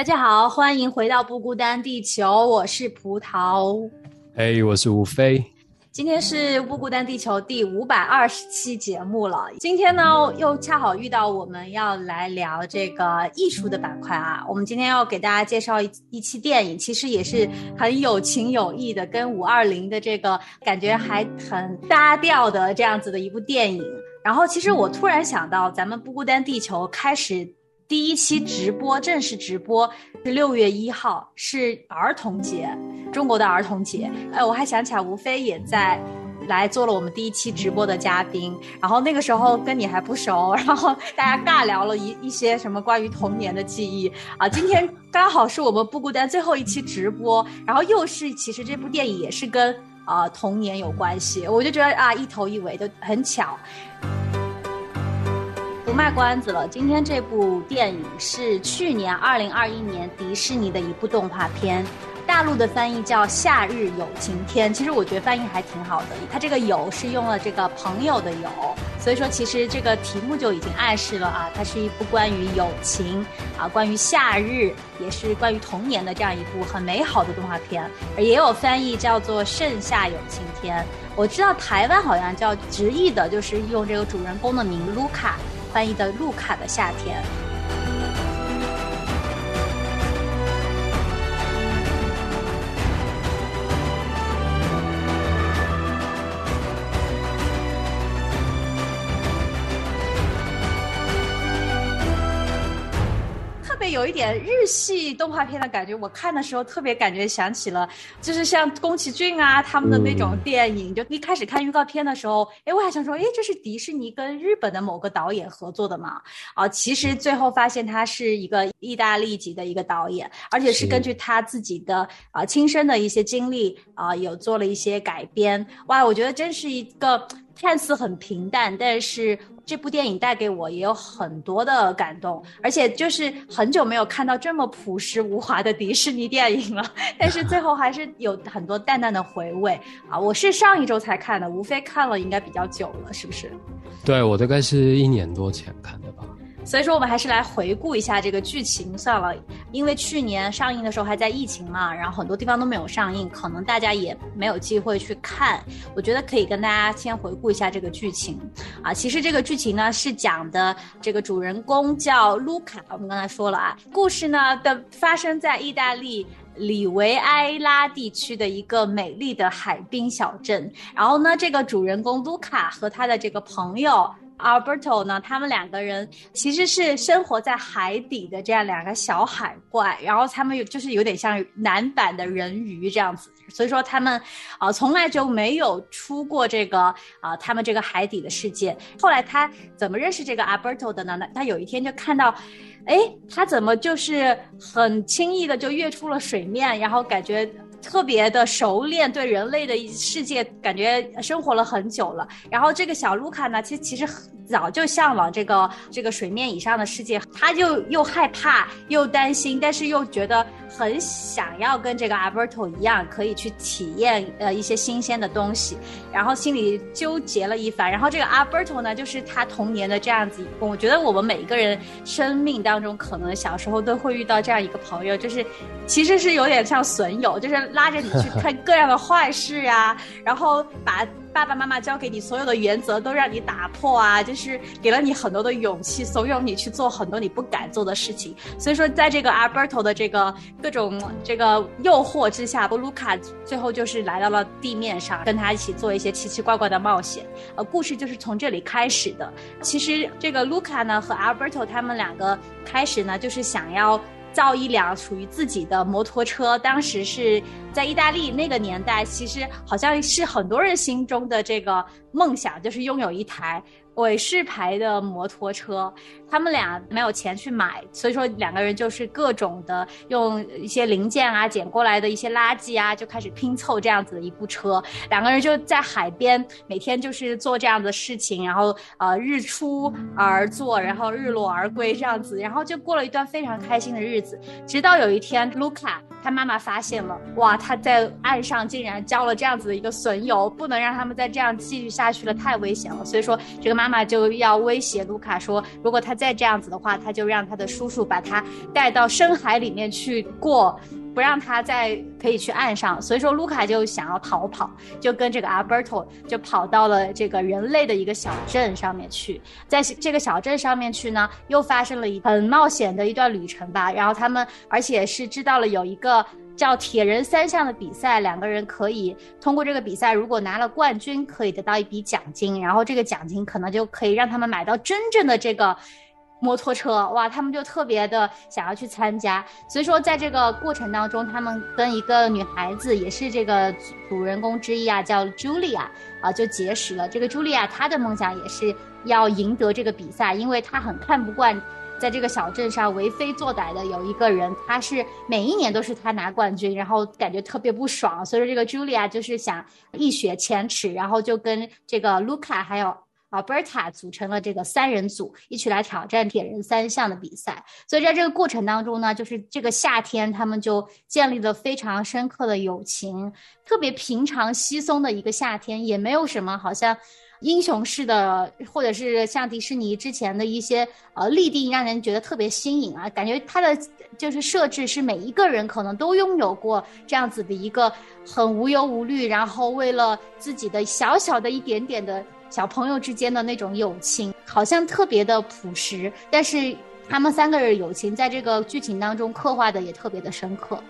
大家好，欢迎回到不孤单地球，我是葡萄。嘿，我是吴飞。今天是不孤单地球第五百二十期节目了。今天呢，又恰好遇到我们要来聊这个艺术的板块啊。我们今天要给大家介绍一一期电影，其实也是很有情有义的，跟五二零的这个感觉还很搭调的这样子的一部电影。然后，其实我突然想到，咱们不孤单地球开始第一期直播正式直播是六月一号，是儿童节，中国的儿童节。哎，我还想起来，吴飞也在来做了我们第一期直播的嘉宾。然后那个时候跟你还不熟，然后大家尬聊了一一些什么关于童年的记忆啊。今天刚好是我们不孤单最后一期直播，然后又是其实这部电影也是跟啊、童年有关系，我就觉得啊一头一尾都很巧。卖关子了，今天这部电影是去年二零二一年迪士尼的一部动画片，大陆的翻译叫《夏日有晴天》。其实我觉得翻译还挺好的，它这个“有”是用了这个朋友的“友”，所以说其实这个题目就已经暗示了啊，它是一部关于友情啊，关于夏日，也是关于童年的这样一部很美好的动画片。而也有翻译叫做《盛夏有晴天》。我知道台湾好像叫直译的，就是用这个主人公的名卢卡。翻译的《路卡的夏天》。有一点日系动画片的感觉，我看的时候特别感觉想起了，就是像宫崎骏啊他们的那种电影。就一开始看预告片的时候，哎，我还想说，哎，这是迪士尼跟日本的某个导演合作的嘛？啊，其实最后发现他是一个意大利籍的一个导演，而且是根据他自己的啊亲身的一些经历啊，有做了一些改编。哇，我觉得真是一个看似很平淡，但是这部电影带给我也有很多的感动，而且就是很久没有看到这么朴实无华的迪士尼电影了，但是最后还是有很多淡淡的回味啊！我是上一周才看的，无非看了应该比较久了，是不是？对我大概是一年多前看的吧。所以说，我们还是来回顾一下这个剧情算了，因为去年上映的时候还在疫情嘛，然后很多地方都没有上映，可能大家也没有机会去看。我觉得可以跟大家先回顾一下这个剧情啊。其实这个剧情呢是讲的这个主人公叫卢卡，我们刚才说了啊，故事呢的发生在意大利。里维埃拉地区的一个美丽的海滨小镇，然后呢，这个主人公卢卡和他的这个朋友 Alberto 呢，他们两个人其实是生活在海底的这样两个小海怪，然后他们有就是有点像男版的人鱼这样子，所以说他们啊、从来就没有出过这个啊、他们这个海底的世界。后来他怎么认识这个 Alberto 的呢？他有一天就看到。哎，他怎么就是很轻易的就跃出了水面，然后感觉特别的熟练，对人类的世界感觉生活了很久了。然后这个小卢卡呢，其实其实早就向往这个这个水面以上的世界，他就又害怕又担心，但是又觉得很想要跟这个 Alberto 一样，可以去体验呃一些新鲜的东西，然后心里纠结了一番。然后这个 Alberto 呢，就是他童年的这样子，我觉得我们每一个人生命当中，可能小时候都会遇到这样一个朋友，就是其实是有点像损友，就是拉着你去看各样的坏事啊，然后把爸爸妈妈教给你所有的原则都让你打破啊，就是给了你很多的勇气，怂恿你去做很多你不敢做的事情。所以说，在这个 Alberto 的这个各种这个诱惑之下，卢卡最后就是来到了地面上，跟他一起做一些奇奇怪怪的冒险。呃，故事就是从这里开始的。其实这个卢卡呢和 Alberto 他们两个开始呢，就是想要。造一辆属于自己的摩托车，当时是在意大利那个年代，其实好像是很多人心中的这个梦想，就是拥有一台。韦氏牌的摩托车，他们俩没有钱去买，所以说两个人就是各种的用一些零件啊，捡过来的一些垃圾啊，就开始拼凑这样子的一部车。两个人就在海边，每天就是做这样的事情，然后呃日出而作，然后日落而归这样子，然后就过了一段非常开心的日子。直到有一天，卢卡他妈妈发现了，哇，他在岸上竟然浇了这样子的一个损友，不能让他们再这样继续下去了，太危险了。所以说这个妈。妈妈就要威胁卢卡说，如果他再这样子的话，他就让他的叔叔把他带到深海里面去过，不让他再可以去岸上。所以说，卢卡就想要逃跑，就跟这个阿尔伯 o 就跑到了这个人类的一个小镇上面去。在这个小镇上面去呢，又发生了一很冒险的一段旅程吧。然后他们，而且是知道了有一个。叫铁人三项的比赛，两个人可以通过这个比赛，如果拿了冠军，可以得到一笔奖金，然后这个奖金可能就可以让他们买到真正的这个摩托车，哇，他们就特别的想要去参加。所以说，在这个过程当中，他们跟一个女孩子，也是这个主人公之一啊，叫 Julia 啊，就结识了。这个 Julia 她的梦想也是要赢得这个比赛，因为她很看不惯。在这个小镇上为非作歹的有一个人，他是每一年都是他拿冠军，然后感觉特别不爽，所以说这个 Julia 就是想一雪前耻，然后就跟这个 Luca 还有 Alberta 组成了这个三人组，一起来挑战铁人三项的比赛。所以在这个过程当中呢，就是这个夏天他们就建立了非常深刻的友情，特别平常稀松的一个夏天，也没有什么好像。英雄式的，或者是像迪士尼之前的一些呃立定，让人觉得特别新颖啊，感觉它的就是设置是每一个人可能都拥有过这样子的一个很无忧无虑，然后为了自己的小小的一点点的小朋友之间的那种友情，好像特别的朴实，但是他们三个人友情在这个剧情当中刻画的也特别的深刻。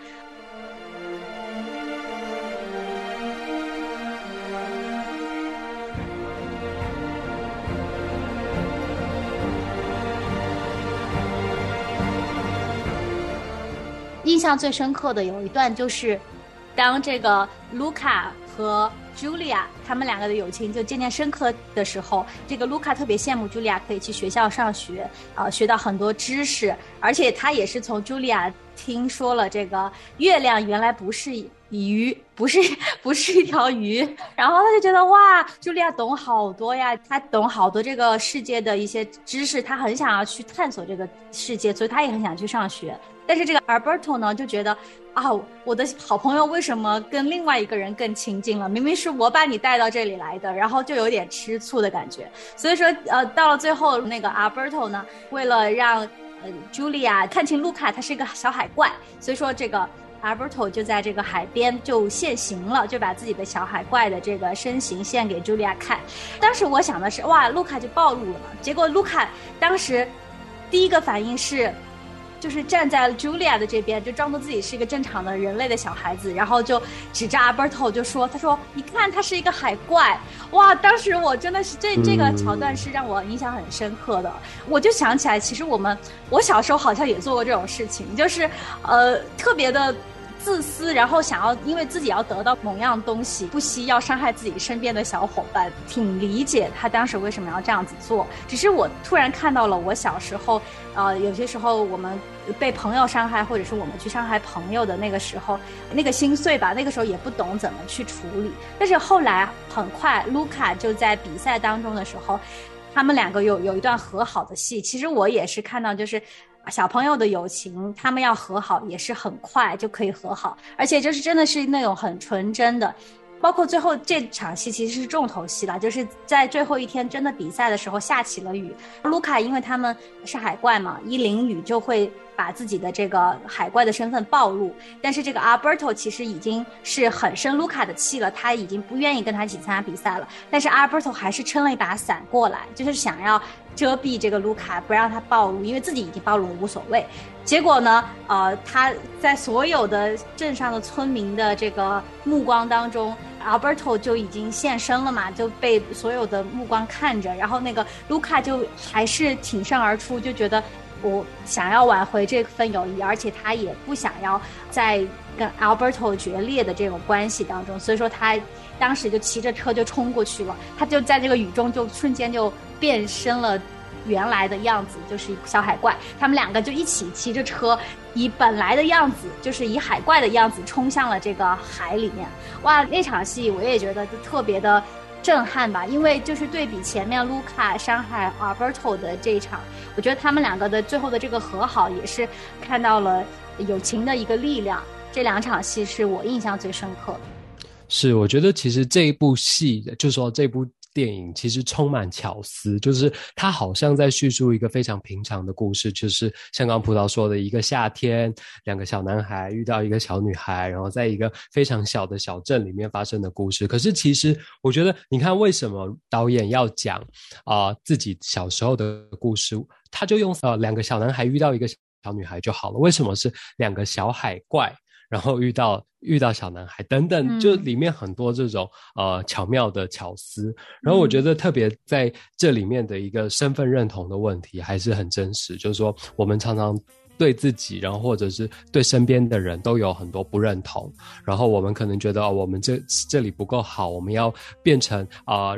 印象最深刻的有一段就是，当这个卢卡和 Julia 他们两个的友情就渐渐深刻的时候，这个卢卡特别羡慕 Julia 可以去学校上学，啊，学到很多知识，而且他也是从 Julia 听说了这个月亮原来不是鱼，不是不是一条鱼，然后他就觉得哇，Julia 懂好多呀，他懂好多这个世界的一些知识，他很想要去探索这个世界，所以他也很想去上学。但是这个 Alberto 呢，就觉得啊，我的好朋友为什么跟另外一个人更亲近了？明明是我把你带到这里来的，然后就有点吃醋的感觉。所以说，呃，到了最后，那个 Alberto 呢，为了让呃 Julia 看清卢卡他是一个小海怪，所以说这个 Alberto 就在这个海边就现形了，就把自己的小海怪的这个身形献给 Julia 看。当时我想的是，哇，卢卡就暴露了嘛。结果卢卡当时第一个反应是。就是站在 Julia 的这边，就装作自己是一个正常的人类的小孩子，然后就指着 Alberto 就说：“他说，你看，他是一个海怪。”哇，当时我真的是这这个桥段是让我印象很深刻的。我就想起来，其实我们我小时候好像也做过这种事情，就是呃特别的。自私，然后想要因为自己要得到某样东西，不惜要伤害自己身边的小伙伴，挺理解他当时为什么要这样子做。只是我突然看到了我小时候，呃，有些时候我们被朋友伤害，或者是我们去伤害朋友的那个时候，那个心碎吧。那个时候也不懂怎么去处理。但是后来很快，卢卡就在比赛当中的时候，他们两个有有一段和好的戏。其实我也是看到，就是。小朋友的友情，他们要和好也是很快就可以和好，而且就是真的是那种很纯真的。包括最后这场戏其实是重头戏了，就是在最后一天真的比赛的时候下起了雨。卢卡因为他们是海怪嘛，一淋雨就会。把自己的这个海怪的身份暴露，但是这个 Alberto 其实已经是很生卢卡的气了，他已经不愿意跟他一起参加比赛了，但是 Alberto 还是撑了一把伞过来，就是想要遮蔽这个卢卡，不让他暴露，因为自己已经暴露了无所谓。结果呢，呃，他在所有的镇上的村民的这个目光当中。Alberto 就已经现身了嘛，就被所有的目光看着，然后那个卢卡就还是挺身而出，就觉得我想要挽回这份友谊，而且他也不想要在跟 Alberto 决裂的这种关系当中，所以说他当时就骑着车就冲过去了，他就在这个雨中就瞬间就变身了。原来的样子就是小海怪，他们两个就一起骑着车，以本来的样子，就是以海怪的样子冲向了这个海里面。哇，那场戏我也觉得就特别的震撼吧，因为就是对比前面卢卡伤害 Alberto 的这一场，我觉得他们两个的最后的这个和好也是看到了友情的一个力量。这两场戏是我印象最深刻的。是，我觉得其实这一部戏，就说这部。电影其实充满巧思，就是它好像在叙述一个非常平常的故事，就是像刚葡萄说的，一个夏天，两个小男孩遇到一个小女孩，然后在一个非常小的小镇里面发生的故事。可是其实我觉得，你看为什么导演要讲啊自己小时候的故事，他就用呃两个小男孩遇到一个小女孩就好了，为什么是两个小海怪？然后遇到遇到小男孩等等，就里面很多这种呃巧妙的巧思。然后我觉得特别在这里面的一个身份认同的问题还是很真实，就是说我们常常对自己，然后或者是对身边的人都有很多不认同。然后我们可能觉得哦，我们这这里不够好，我们要变成啊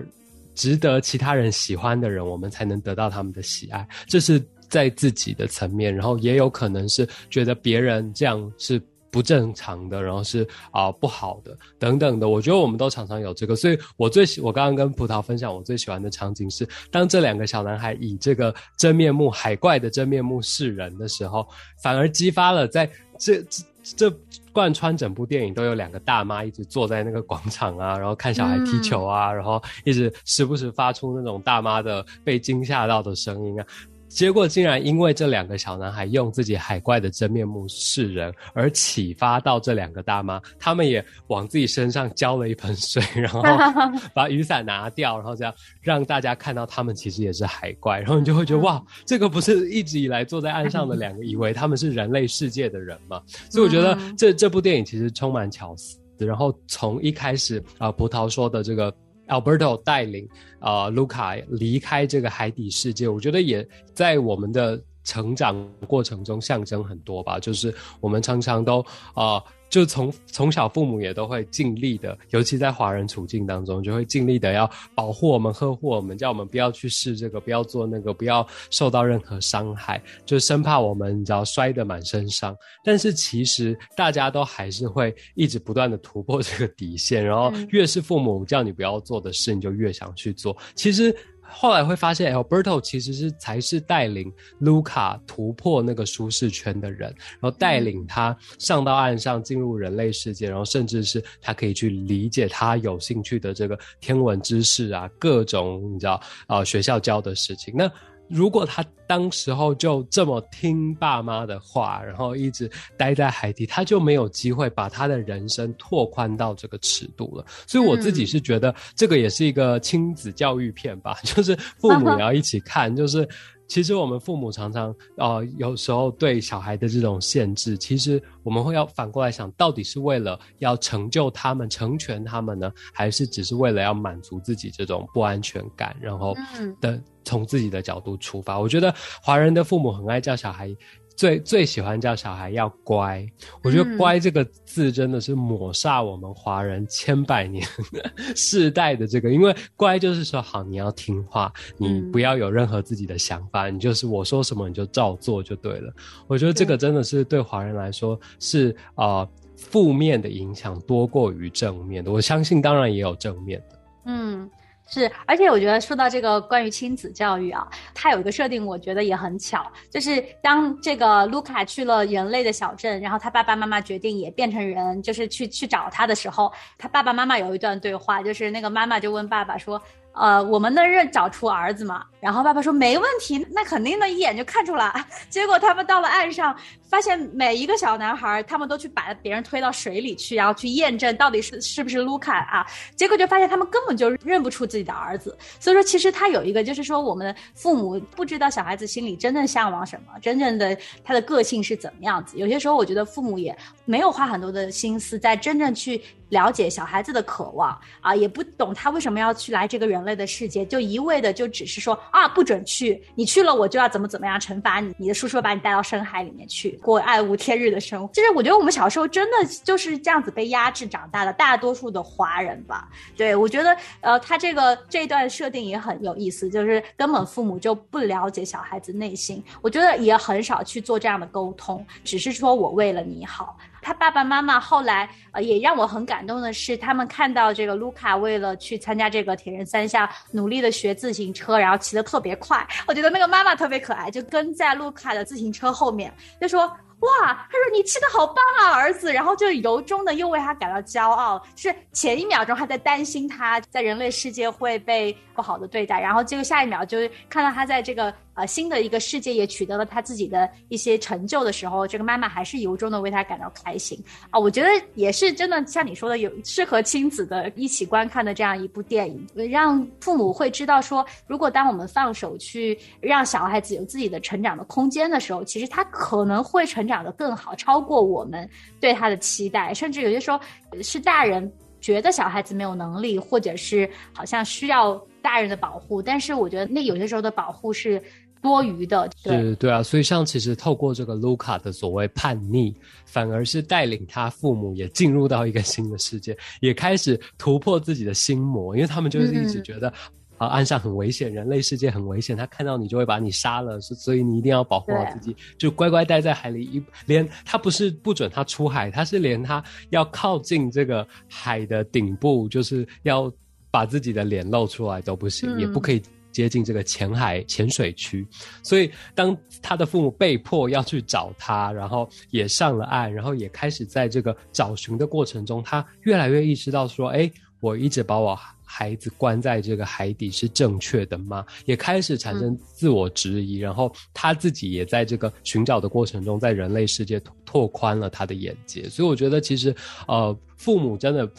值得其他人喜欢的人，我们才能得到他们的喜爱。这是在自己的层面，然后也有可能是觉得别人这样是。不正常的，然后是啊不好的等等的，我觉得我们都常常有这个，所以我最喜我刚刚跟葡萄分享，我最喜欢的场景是，当这两个小男孩以这个真面目海怪的真面目示人的时候，反而激发了在这这这贯穿整部电影都有两个大妈一直坐在那个广场啊，然后看小孩踢球啊，然后一直时不时发出那种大妈的被惊吓到的声音啊。结果竟然因为这两个小男孩用自己海怪的真面目示人，而启发到这两个大妈，他们也往自己身上浇了一盆水，然后 把雨伞拿掉，然后这样让大家看到他们其实也是海怪，然后你就会觉得哇，这个不是一直以来坐在岸上的两个，以为他们是人类世界的人吗？所以我觉得这这部电影其实充满巧思，然后从一开始啊，葡萄说的这个。Alberto 带领啊，，Luca 离开这个海底世界，我觉得也在我们的成长过程中象征很多吧。就是我们常常都啊。就从从小父母也都会尽力的，尤其在华人处境当中，就会尽力的要保护我们、呵护我们，叫我们不要去试这个，不要做那个，不要受到任何伤害，就生怕我们你知道摔得满身伤。但是其实大家都还是会一直不断的突破这个底线，然后越是父母叫你不要做的事，你就越想去做。其实。后来会发现，Alberto 其实是才是带领 Luca 突破那个舒适圈的人，然后带领他上到岸上，进入人类世界，然后甚至是他可以去理解他有兴趣的这个天文知识啊，各种你知道啊学校教的事情。那如果他当时候就这么听爸妈的话，然后一直待在海底，他就没有机会把他的人生拓宽到这个尺度了。所以我自己是觉得这个也是一个亲子教育片吧，就是父母也要一起看，就是。其实我们父母常常，呃，有时候对小孩的这种限制，其实我们会要反过来想，到底是为了要成就他们、成全他们呢，还是只是为了要满足自己这种不安全感，然后的从自己的角度出发？我觉得华人的父母很爱叫小孩。最最喜欢叫小孩要乖，我觉得“乖”这个字真的是抹煞我们华人千百年 世代的这个，因为“乖”就是说好，你要听话，你不要有任何自己的想法，你就是我说什么你就照做就对了。我觉得这个真的是对华人来说是啊负面的影响多过于正面的。我相信当然也有正面的，嗯。是，而且我觉得说到这个关于亲子教育啊，它有一个设定，我觉得也很巧，就是当这个卢卡去了人类的小镇，然后他爸爸妈妈决定也变成人，就是去去找他的时候，他爸爸妈妈有一段对话，就是那个妈妈就问爸爸说：“呃，我们能认找出儿子吗？然后爸爸说没问题，那肯定的，一眼就看出来。结果他们到了岸上，发现每一个小男孩，他们都去把别人推到水里去，然后去验证到底是是不是卢卡啊。结果就发现他们根本就认不出自己的儿子。所以说，其实他有一个，就是说我们父母不知道小孩子心里真正向往什么，真正的他的个性是怎么样子。有些时候，我觉得父母也没有花很多的心思在真正去了解小孩子的渴望啊，也不懂他为什么要去来这个人类的世界，就一味的就只是说啊，不准去，你去了我就要怎么怎么样惩罚你，你的叔叔把你带到深海里面去过暗无天日的生活。其实我觉得我们小时候真的就是这样子被压制长大的，大多数的华人吧。对我觉得呃，他这个这一段设定也很有意思，就是根本父母就不了解小孩子内心，我觉得也很少去做这样的沟通，只是说我为了你好。他爸爸妈妈后来呃也让我很感动的是，他们看到这个卢卡为了去参加这个铁人三项，努力的学自行车，然后骑得特别快。我觉得那个妈妈特别可爱，就跟在卢卡的自行车后面，就说。哇，他说你骑的好棒啊，儿子，然后就由衷的又为他感到骄傲。是前一秒钟还在担心他在人类世界会被不好的对待，然后结果下一秒就是看到他在这个呃新的一个世界也取得了他自己的一些成就的时候，这个妈妈还是由衷的为他感到开心啊。我觉得也是真的像你说的，有适合亲子的一起观看的这样一部电影，让父母会知道说，如果当我们放手去让小孩子有自己的成长的空间的时候，其实他可能会成长。长得更好，超过我们对他的期待，甚至有些时候是大人觉得小孩子没有能力，或者是好像需要大人的保护，但是我觉得那有些时候的保护是多余的。是，对啊，所以像其实透过这个卢卡的所谓叛逆，反而是带领他父母也进入到一个新的世界，也开始突破自己的心魔，因为他们就是一直觉得。啊，岸上很危险，人类世界很危险，他看到你就会把你杀了，所以你一定要保护好自己，就乖乖待在海里。一连他不是不准他出海，他是连他要靠近这个海的顶部，就是要把自己的脸露出来都不行，也不可以接近这个浅海浅水区。所以当他的父母被迫要去找他，然后也上了岸，然后也开始在这个找寻的过程中，他越来越意识到说，哎，我一直把我。孩子关在这个海底是正确的吗？也开始产生自我质疑，然后他自己也在这个寻找的过程中，在人类世界拓宽了他的眼界。所以我觉得，其实呃，父母真的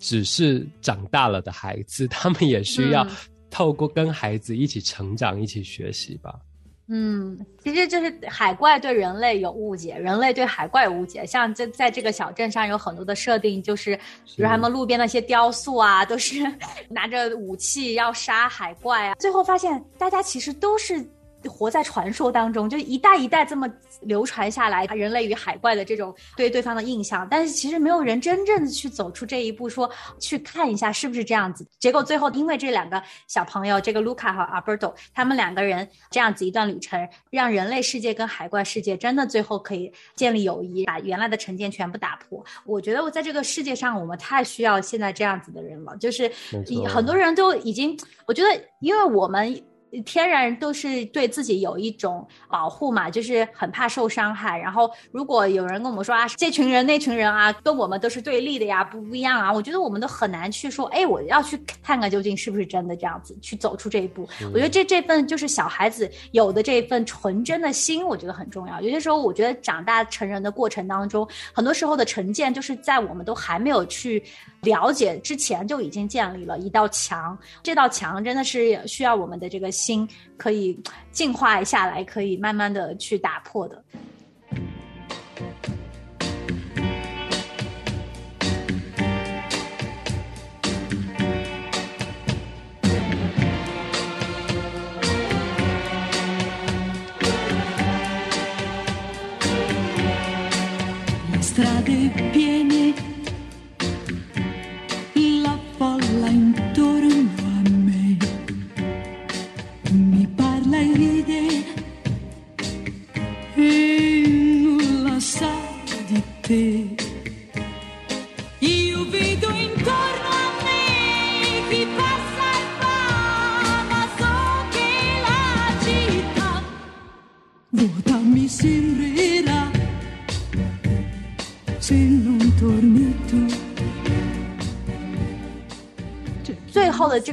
只是长大了的孩子，他们也需要透过跟孩子一起成长、一起学习吧。嗯，其实就是海怪对人类有误解，人类对海怪有误解。像这在这个小镇上有很多的设定，就是比如他们路边那些雕塑啊，都是 拿着武器要杀海怪啊。最后发现，大家其实都是。活在传说当中，就一代一代这么流传下来，人类与海怪的这种对对方的印象，但是其实没有人真正的去走出这一步，说去看一下是不是这样子。结果最后，因为这两个小朋友，这个卢卡和阿伯多，他们两个人这样子一段旅程，让人类世界跟海怪世界真的最后可以建立友谊，把原来的成见全部打破。我觉得我在这个世界上，我们太需要现在这样子的人了，就是很多人都已经，我觉得因为我们。天然都是对自己有一种保护嘛，就是很怕受伤害。然后如果有人跟我们说啊，这群人那群人啊，跟我们都是对立的呀，不不一样啊，我觉得我们都很难去说，哎，我要去看看究竟是不是真的这样子，去走出这一步。我觉得这这份就是小孩子有的这一份纯真的心，我觉得很重要。有些时候，我觉得长大成人的过程当中，很多时候的成见就是在我们都还没有去。了解之前就已经建立了一道墙，这道墙真的是需要我们的这个心可以净化下来，可以慢慢的去打破的。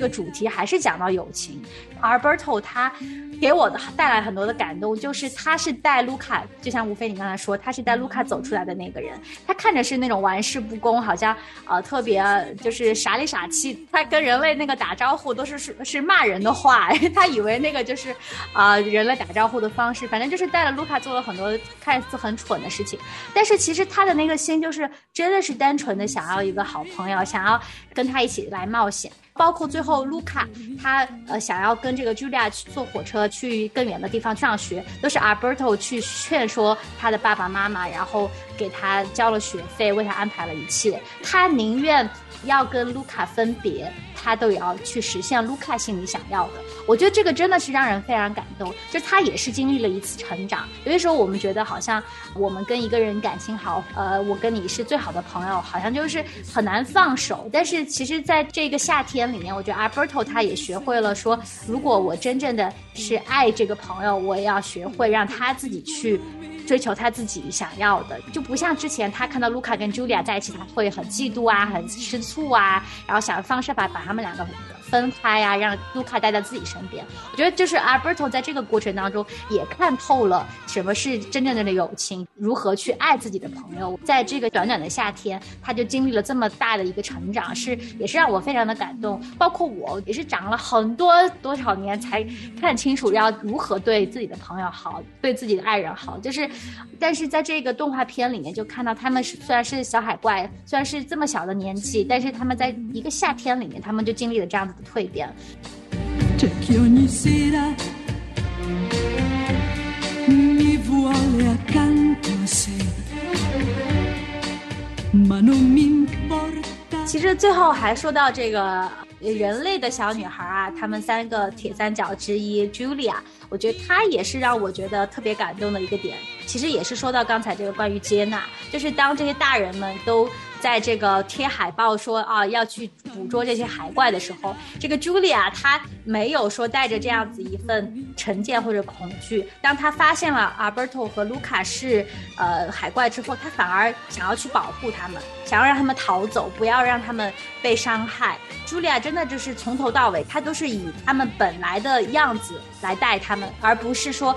主题还是讲到友情。Alberto 他给我的带来很多的感动，就是他是带卢卡，就像吴飞你刚才说，他是带卢卡走出来的那个人。他看着是那种玩世不恭，好像呃特别就是傻里傻气。他跟人类那个打招呼都是是是骂人的话，他以为那个就是啊人类打招呼的方式。反正就是带了卢卡做了很多看似很蠢的事情，但是其实他的那个心就是真的是单纯的想要一个好朋友，想要跟他一起来冒险。包括最后卢卡，他呃想要跟这个 Julia 去坐火车去更远的地方上学，都是 Alberto 去劝说他的爸爸妈妈，然后给他交了学费，为他安排了一切。他宁愿要跟卢卡分别，他都也要去实现卢卡心里想要的。我觉得这个真的是让人非常感动，就他也是经历了一次成长。有些时候我们觉得好像我们跟一个人感情好，呃，我跟你是最好的朋友，好像就是很难放手。但是其实在这个夏天里面，我觉得 Alberto 他也学会了说，如果我真正的是爱这个朋友，我也要学会让他自己去追求他自己想要的，就不像之前他看到卢卡跟茱莉亚在一起，他会很嫉妒啊，很吃醋啊，然后想方设法把他们两个。分开呀，让卢卡待在自己身边。我觉得就是 Alberto 在这个过程当中也看透了什么是真正的友情，如何去爱自己的朋友。在这个短短的夏天，他就经历了这么大的一个成长，是也是让我非常的感动。包括我也是长了很多多少年才看清楚要如何对自己的朋友好，对自己的爱人好。就是，但是在这个动画片里面就看到他们是虽然是小海怪，虽然是这么小的年纪，但是他们在一个夏天里面，他们就经历了这样子。蜕变。其实最后还说到这个人类的小女孩啊，她们三个铁三角之一 Julia，我觉得她也是让我觉得特别感动的一个点。其实也是说到刚才这个关于接纳，就是当这些大人们都。在这个贴海报说啊要去捕捉这些海怪的时候，这个茱莉亚她没有说带着这样子一份成见或者恐惧。当她发现了阿伯托和卢卡是呃海怪之后，她反而想要去保护他们，想要让他们逃走，不要让他们被伤害。茱莉亚真的就是从头到尾，她都是以他们本来的样子来带他们，而不是说。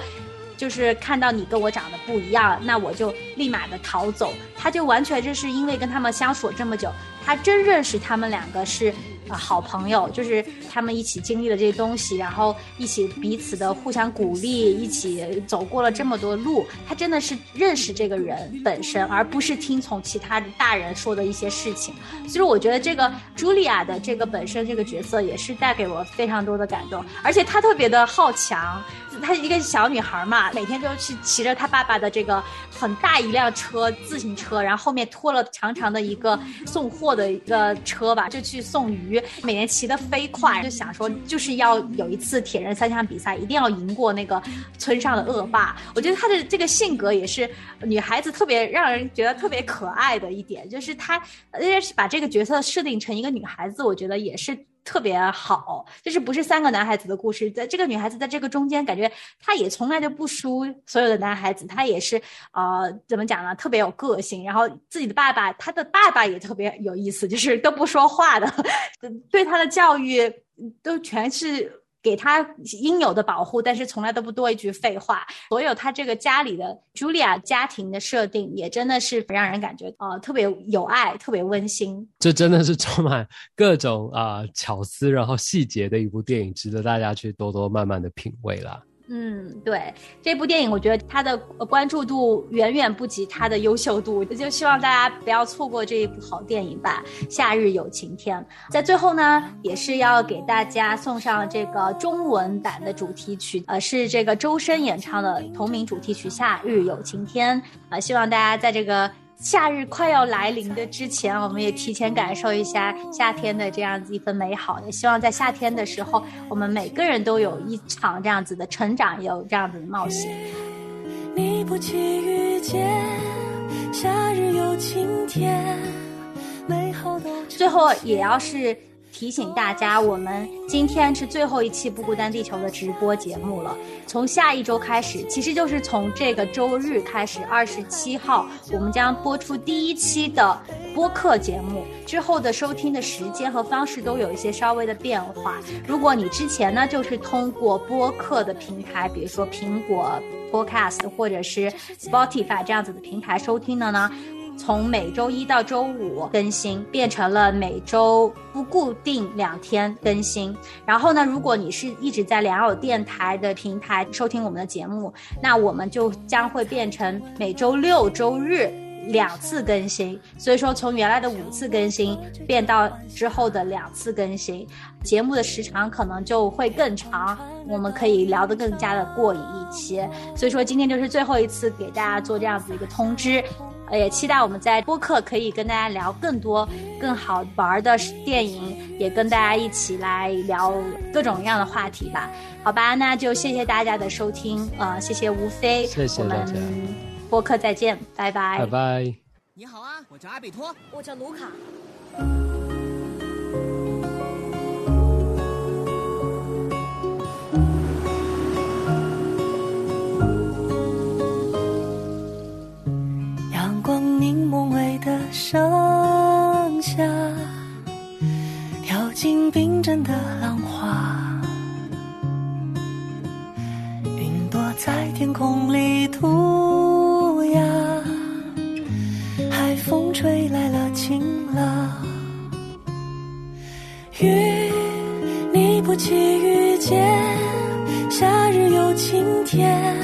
就是看到你跟我长得不一样，那我就立马的逃走。他就完全就是因为跟他们相处这么久，他真认识他们两个是。好朋友就是他们一起经历了这些东西，然后一起彼此的互相鼓励，一起走过了这么多路。他真的是认识这个人本身，而不是听从其他大人说的一些事情。所以我觉得这个茱莉亚的这个本身这个角色也是带给我非常多的感动，而且她特别的好强。她一个小女孩嘛，每天就去骑着她爸爸的这个很大一辆车自行车，然后后面拖了长长的一个送货的一个车吧，就去送鱼。每年骑得飞快，就想说就是要有一次铁人三项比赛，一定要赢过那个村上的恶霸。我觉得她的这个性格也是女孩子特别让人觉得特别可爱的一点，就是他呃把这个角色设定成一个女孩子，我觉得也是。特别好，就是不是三个男孩子的故事，在这个女孩子在这个中间，感觉她也从来就不输所有的男孩子，她也是呃怎么讲呢？特别有个性，然后自己的爸爸，她的爸爸也特别有意思，就是都不说话的，对她的教育都全是。给他应有的保护，但是从来都不多一句废话。所有他这个家里的茱莉亚家庭的设定，也真的是让人感觉啊特别有爱、特别温馨。这真的是充满各种啊巧思，然后细节的一部电影，值得大家去多多慢慢的品味了。嗯，对这部电影，我觉得它的关注度远远不及它的优秀度，就希望大家不要错过这一部好电影吧。《夏日有晴天》在最后呢，也是要给大家送上这个中文版的主题曲，呃，是这个周深演唱的同名主题曲《夏日有晴天》。呃，希望大家在这个。夏日快要来临的之前，我们也提前感受一下夏天的这样子一份美好。也希望在夏天的时候，我们每个人都有一场这样子的成长，有这样子的冒险。你不期遇见，夏日有晴天，美好最后也要是提醒大家，我们今天是最后一期《不孤单地球》的直播节目了。从下一周开始，其实就是从这个周日开始，二十七号，我们将播出第一期的播客节目。之后的收听的时间和方式都有一些稍微的变化。如果你之前呢，就是通过播客的平台，比如说苹果 Podcast 或者是 Spotify 这样子的平台收听的呢。从每周一到周五更新，变成了每周不固定两天更新。然后呢，如果你是一直在良友电台的平台收听我们的节目，那我们就将会变成每周六周日两次更新。所以说，从原来的五次更新变到之后的两次更新，节目的时长可能就会更长，我们可以聊得更加的过瘾一些。所以说，今天就是最后一次给大家做这样子一个通知。也期待我们在播客可以跟大家聊更多更好玩的电影，也跟大家一起来聊各种各样的话题吧。好吧，那就谢谢大家的收听，呃，谢谢吴飞，谢谢大家，播客再见，拜拜，拜拜。你好啊，我叫阿比托，我叫卢卡。梦微的盛夏，跳进冰镇的浪花，云朵在天空里涂鸦，海风吹来了晴朗，雨你不期遇见，夏日有晴天，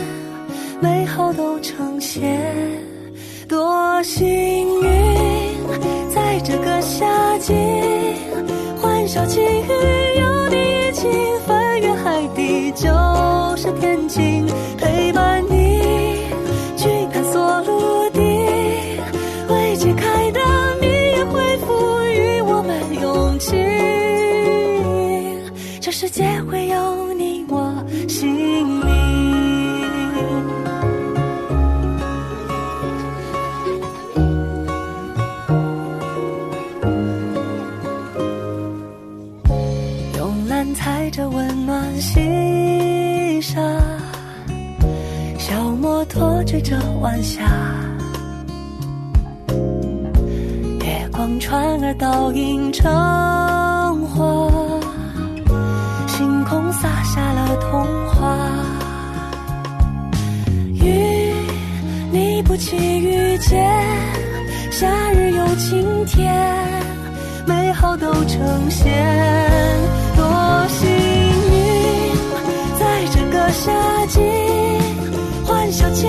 美好都呈现。多幸运，在这个夏季，欢笑际遇，有你一起翻越海底，就是天晴。着晚霞，月光船儿倒映成画，星空洒下了童话。雨，你不期遇见，夏日有晴天，美好都呈现。多幸运，在这个夏季，欢笑际